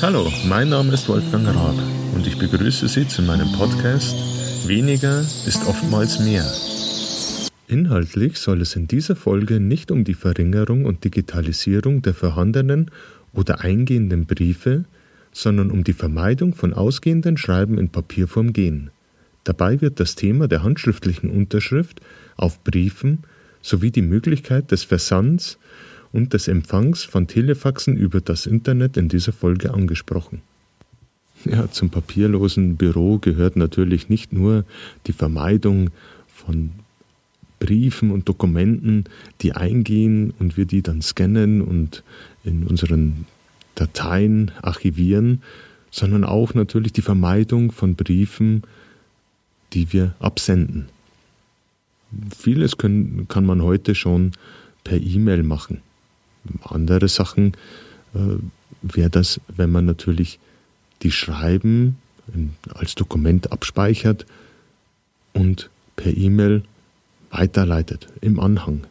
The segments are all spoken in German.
Hallo, mein Name ist Wolfgang Raab und ich begrüße Sie zu meinem Podcast Weniger ist oftmals mehr. Inhaltlich soll es in dieser Folge nicht um die Verringerung und Digitalisierung der vorhandenen oder eingehenden Briefe, sondern um die Vermeidung von ausgehenden Schreiben in Papierform gehen. Dabei wird das Thema der handschriftlichen Unterschrift auf Briefen sowie die Möglichkeit des Versands und des Empfangs von Telefaxen über das Internet in dieser Folge angesprochen. Ja, zum papierlosen Büro gehört natürlich nicht nur die Vermeidung von Briefen und Dokumenten, die eingehen und wir die dann scannen und in unseren Dateien archivieren, sondern auch natürlich die Vermeidung von Briefen, die wir absenden. Vieles können, kann man heute schon per E-Mail machen. Andere Sachen äh, wäre das, wenn man natürlich die Schreiben als Dokument abspeichert und per E-Mail weiterleitet im Anhang.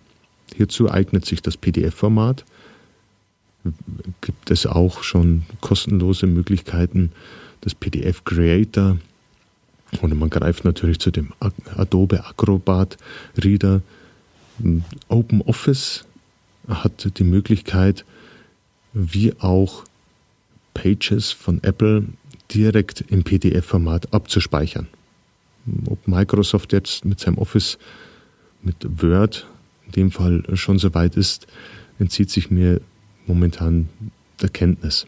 Hierzu eignet sich das PDF-Format. Gibt es auch schon kostenlose Möglichkeiten des PDF Creator oder man greift natürlich zu dem Adobe Acrobat Reader. OpenOffice hat die Möglichkeit, wie auch Pages von Apple direkt im PDF-Format abzuspeichern. Ob Microsoft jetzt mit seinem Office, mit Word in dem Fall schon so weit ist, entzieht sich mir momentan der Kenntnis.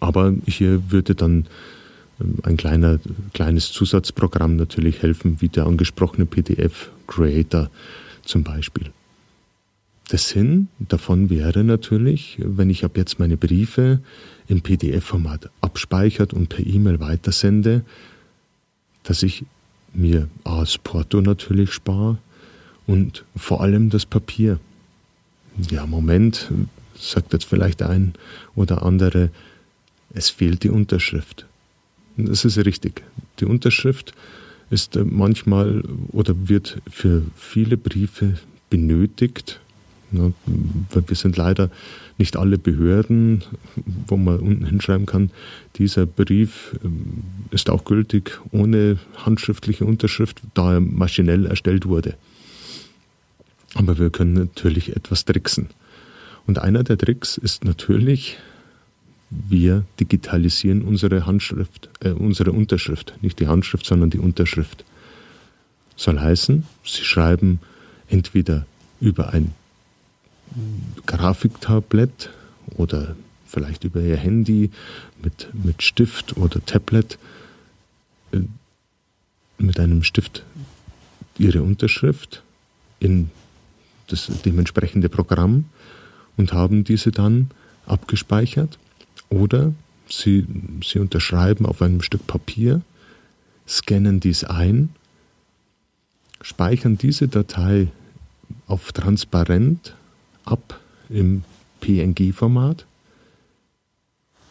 Aber hier würde dann ähm, ein kleiner, kleines Zusatzprogramm natürlich helfen, wie der angesprochene PDF Creator zum Beispiel. Der Sinn davon wäre natürlich, wenn ich ab jetzt meine Briefe im PDF-Format abspeichert und per E-Mail weitersende, dass ich mir A, Porto natürlich spare und vor allem das Papier. Ja, Moment, sagt jetzt vielleicht ein oder andere, es fehlt die Unterschrift. Das ist richtig. Die Unterschrift ist manchmal oder wird für viele Briefe benötigt, wir sind leider nicht alle Behörden, wo man unten hinschreiben kann, dieser Brief ähm, ist auch gültig ohne handschriftliche Unterschrift, da er maschinell erstellt wurde. Aber wir können natürlich etwas tricksen. Und einer der Tricks ist natürlich, wir digitalisieren unsere Handschrift, äh, unsere Unterschrift. Nicht die Handschrift, sondern die Unterschrift. Soll heißen, Sie schreiben entweder über ein Grafiktablett oder vielleicht über ihr Handy mit, mit Stift oder Tablet äh, mit einem Stift ihre Unterschrift in das dementsprechende Programm und haben diese dann abgespeichert. Oder sie, sie unterschreiben auf einem Stück Papier, scannen dies ein, speichern diese Datei auf transparent ab im PNG-Format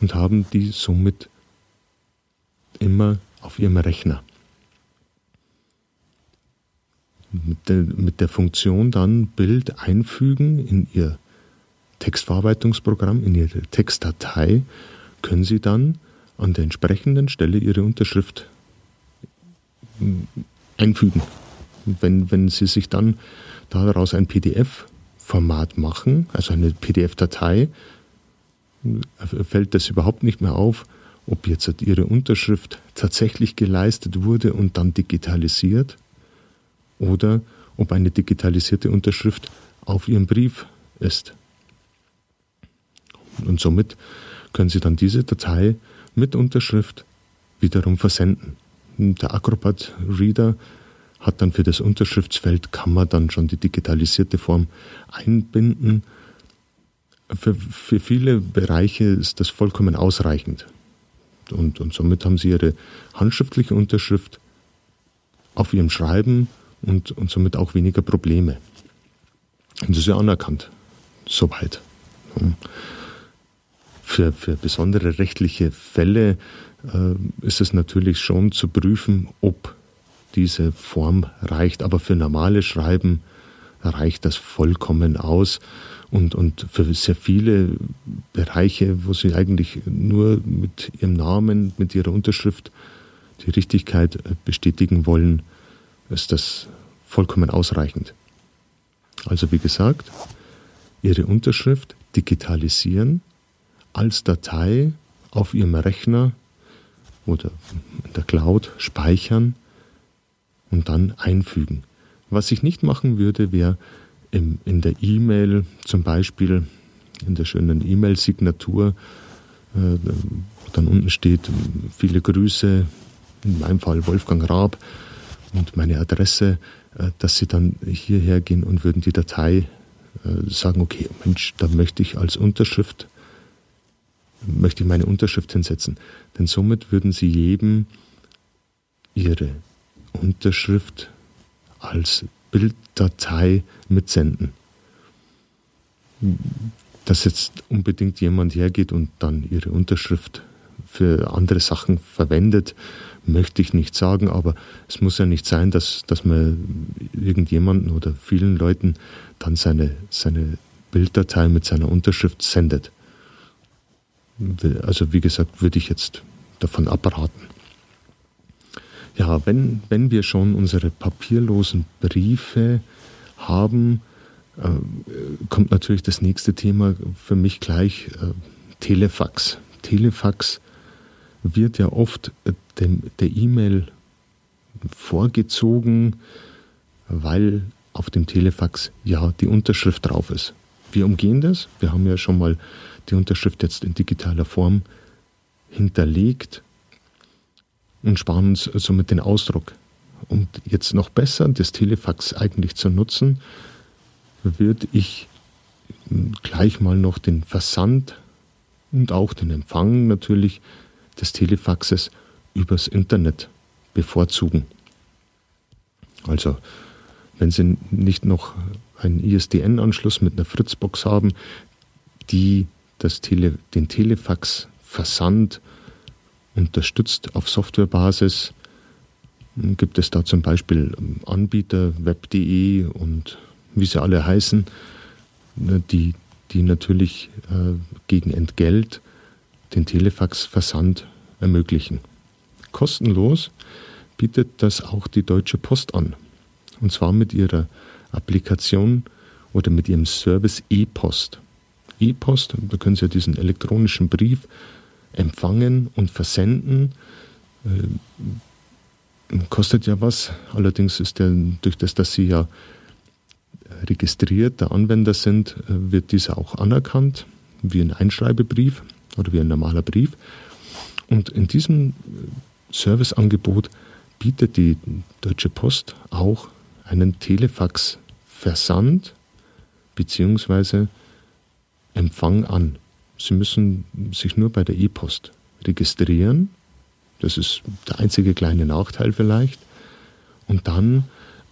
und haben die somit immer auf ihrem Rechner. Mit der, mit der Funktion dann Bild einfügen in ihr Textverarbeitungsprogramm, in ihre Textdatei, können Sie dann an der entsprechenden Stelle Ihre Unterschrift einfügen. Wenn, wenn Sie sich dann daraus ein PDF Format machen, also eine PDF-Datei, fällt das überhaupt nicht mehr auf, ob jetzt Ihre Unterschrift tatsächlich geleistet wurde und dann digitalisiert oder ob eine digitalisierte Unterschrift auf Ihrem Brief ist. Und somit können Sie dann diese Datei mit Unterschrift wiederum versenden. Der Acrobat Reader hat dann für das Unterschriftsfeld, kann man dann schon die digitalisierte Form einbinden. Für, für viele Bereiche ist das vollkommen ausreichend. Und, und somit haben sie ihre handschriftliche Unterschrift auf ihrem Schreiben und, und somit auch weniger Probleme. Und das ist ja anerkannt. Soweit. Für, für besondere rechtliche Fälle äh, ist es natürlich schon zu prüfen, ob diese Form reicht. Aber für normale Schreiben reicht das vollkommen aus. Und, und für sehr viele Bereiche, wo sie eigentlich nur mit ihrem Namen, mit ihrer Unterschrift die Richtigkeit äh, bestätigen wollen, ist das vollkommen ausreichend. Also wie gesagt, Ihre Unterschrift digitalisieren, als Datei auf Ihrem Rechner oder in der Cloud speichern und dann einfügen. Was ich nicht machen würde, wäre in der E-Mail zum Beispiel, in der schönen E-Mail-Signatur, äh, wo dann unten steht, viele Grüße, in meinem Fall Wolfgang Raab und meine Adresse, äh, dass Sie dann hierher gehen und würden die Datei äh, sagen, okay, Mensch, da möchte ich als Unterschrift, möchte ich meine Unterschrift hinsetzen. Denn somit würden Sie jedem Ihre Unterschrift als Bilddatei mitsenden. Dass jetzt unbedingt jemand hergeht und dann Ihre Unterschrift für andere Sachen verwendet, möchte ich nicht sagen, aber es muss ja nicht sein, dass, dass man irgendjemanden oder vielen Leuten dann seine, seine Bilddatei mit seiner Unterschrift sendet. Also wie gesagt, würde ich jetzt davon abraten. Ja, wenn, wenn wir schon unsere papierlosen Briefe haben, äh, kommt natürlich das nächste Thema für mich gleich äh, Telefax. Telefax wird ja oft äh, dem, der E-Mail vorgezogen, weil auf dem Telefax ja die Unterschrift drauf ist. Wir umgehen das. Wir haben ja schon mal die Unterschrift jetzt in digitaler Form hinterlegt und sparen uns somit den Ausdruck. Und jetzt noch besser, das Telefax eigentlich zu nutzen, würde ich gleich mal noch den Versand und auch den Empfang natürlich des Telefaxes übers Internet bevorzugen. Also wenn Sie nicht noch einen ISDN-Anschluss mit einer Fritzbox haben, die das Tele, den Telefax-Versand unterstützt auf Softwarebasis, gibt es da zum Beispiel Anbieter, web.de und wie sie alle heißen, ne, die, die natürlich äh, gegen Entgelt den Telefax-Versand ermöglichen. Kostenlos bietet das auch die Deutsche Post an. Und zwar mit ihrer Applikation oder mit ihrem Service E-Post. E-Post, da können Sie ja diesen elektronischen Brief empfangen und versenden. Äh, kostet ja was. Allerdings ist der, durch das, dass Sie ja registrierter Anwender sind, äh, wird dieser auch anerkannt, wie ein Einschreibebrief oder wie ein normaler Brief. Und in diesem Serviceangebot bietet die Deutsche Post auch einen Telefax-Versand bzw. Empfang an. Sie müssen sich nur bei der E-Post registrieren. Das ist der einzige kleine Nachteil vielleicht. Und dann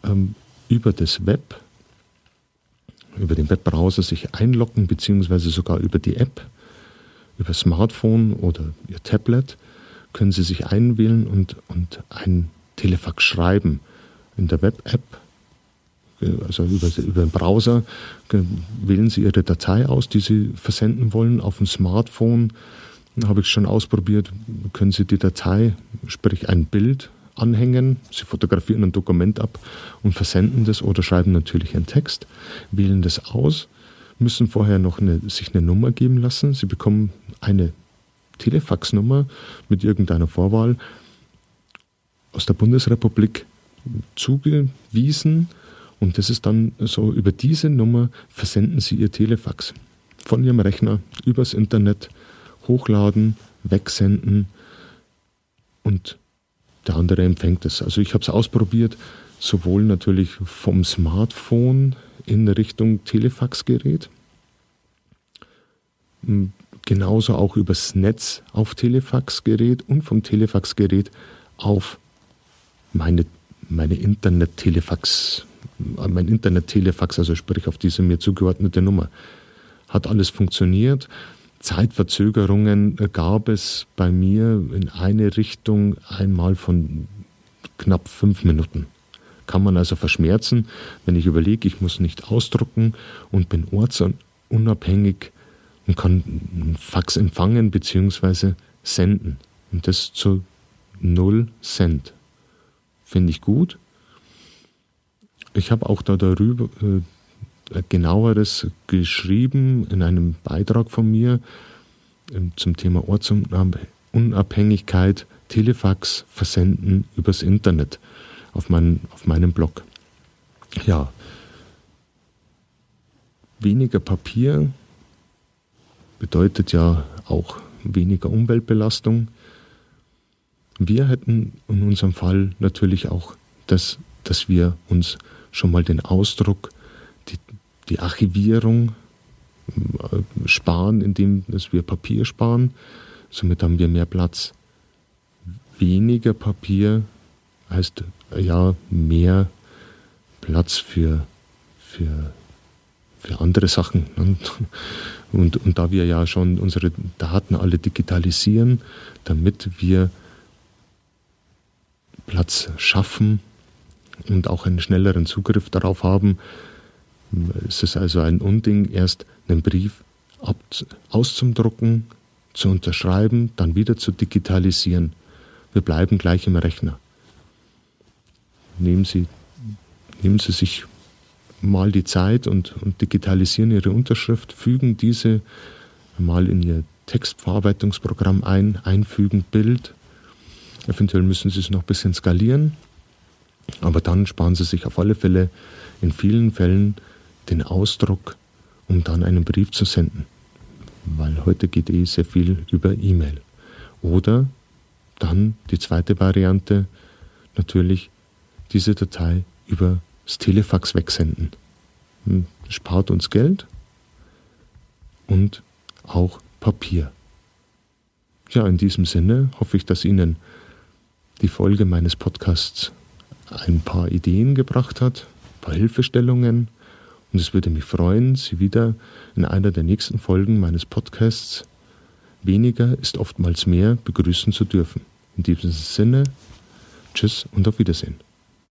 ähm, über das Web, über den Webbrowser sich einloggen, beziehungsweise sogar über die App, über Smartphone oder Ihr Tablet, können Sie sich einwählen und, und ein Telefax schreiben. In der Web-App also über, über den Browser, wählen Sie Ihre Datei aus, die Sie versenden wollen. Auf dem Smartphone habe ich schon ausprobiert, können Sie die Datei, sprich ein Bild, anhängen. Sie fotografieren ein Dokument ab und versenden das oder schreiben natürlich einen Text, wählen das aus, müssen vorher noch eine, sich eine Nummer geben lassen. Sie bekommen eine Telefaxnummer mit irgendeiner Vorwahl aus der Bundesrepublik zugewiesen und das ist dann so, über diese Nummer versenden Sie Ihr Telefax von Ihrem Rechner übers Internet, hochladen, wegsenden und der andere empfängt es. Also ich habe es ausprobiert, sowohl natürlich vom Smartphone in Richtung Telefaxgerät, genauso auch übers Netz auf Telefaxgerät und vom Telefaxgerät auf meine, meine Internet-Telefax mein Internet-Telefax, also sprich auf diese mir zugeordnete Nummer. Hat alles funktioniert. Zeitverzögerungen gab es bei mir in eine Richtung einmal von knapp fünf Minuten. kann man also verschmerzen, wenn ich überlege, ich muss nicht ausdrucken und bin ortsunabhängig und kann einen Fax empfangen bzw. senden. Und das zu 0 Cent. Finde ich gut. Ich habe auch da darüber äh, genaueres geschrieben in einem Beitrag von mir äh, zum Thema Ortsunabhängigkeit, Telefax versenden übers Internet auf, mein, auf meinem Blog. Ja, weniger Papier bedeutet ja auch weniger Umweltbelastung. Wir hätten in unserem Fall natürlich auch das, dass wir uns schon mal den Ausdruck, die, die Archivierung äh, sparen, indem dass wir Papier sparen. Somit haben wir mehr Platz. Weniger Papier heißt ja mehr Platz für, für, für andere Sachen. Und, und da wir ja schon unsere Daten alle digitalisieren, damit wir Platz schaffen und auch einen schnelleren Zugriff darauf haben, ist es also ein Unding, erst einen Brief auszudrucken, zu unterschreiben, dann wieder zu digitalisieren. Wir bleiben gleich im Rechner. Nehmen Sie, nehmen Sie sich mal die Zeit und, und digitalisieren Ihre Unterschrift, fügen diese mal in Ihr Textverarbeitungsprogramm ein, einfügen Bild. Eventuell müssen Sie es noch ein bisschen skalieren, aber dann sparen Sie sich auf alle Fälle in vielen Fällen den Ausdruck, um dann einen Brief zu senden. Weil heute geht eh sehr viel über E-Mail. Oder dann die zweite Variante, natürlich diese Datei über das Telefax wegsenden. Hm, spart uns Geld und auch Papier. Ja, in diesem Sinne hoffe ich, dass Ihnen die Folge meines Podcasts ein paar Ideen gebracht hat, ein paar Hilfestellungen. Und es würde mich freuen, Sie wieder in einer der nächsten Folgen meines Podcasts Weniger ist oftmals mehr begrüßen zu dürfen. In diesem Sinne, tschüss und auf Wiedersehen.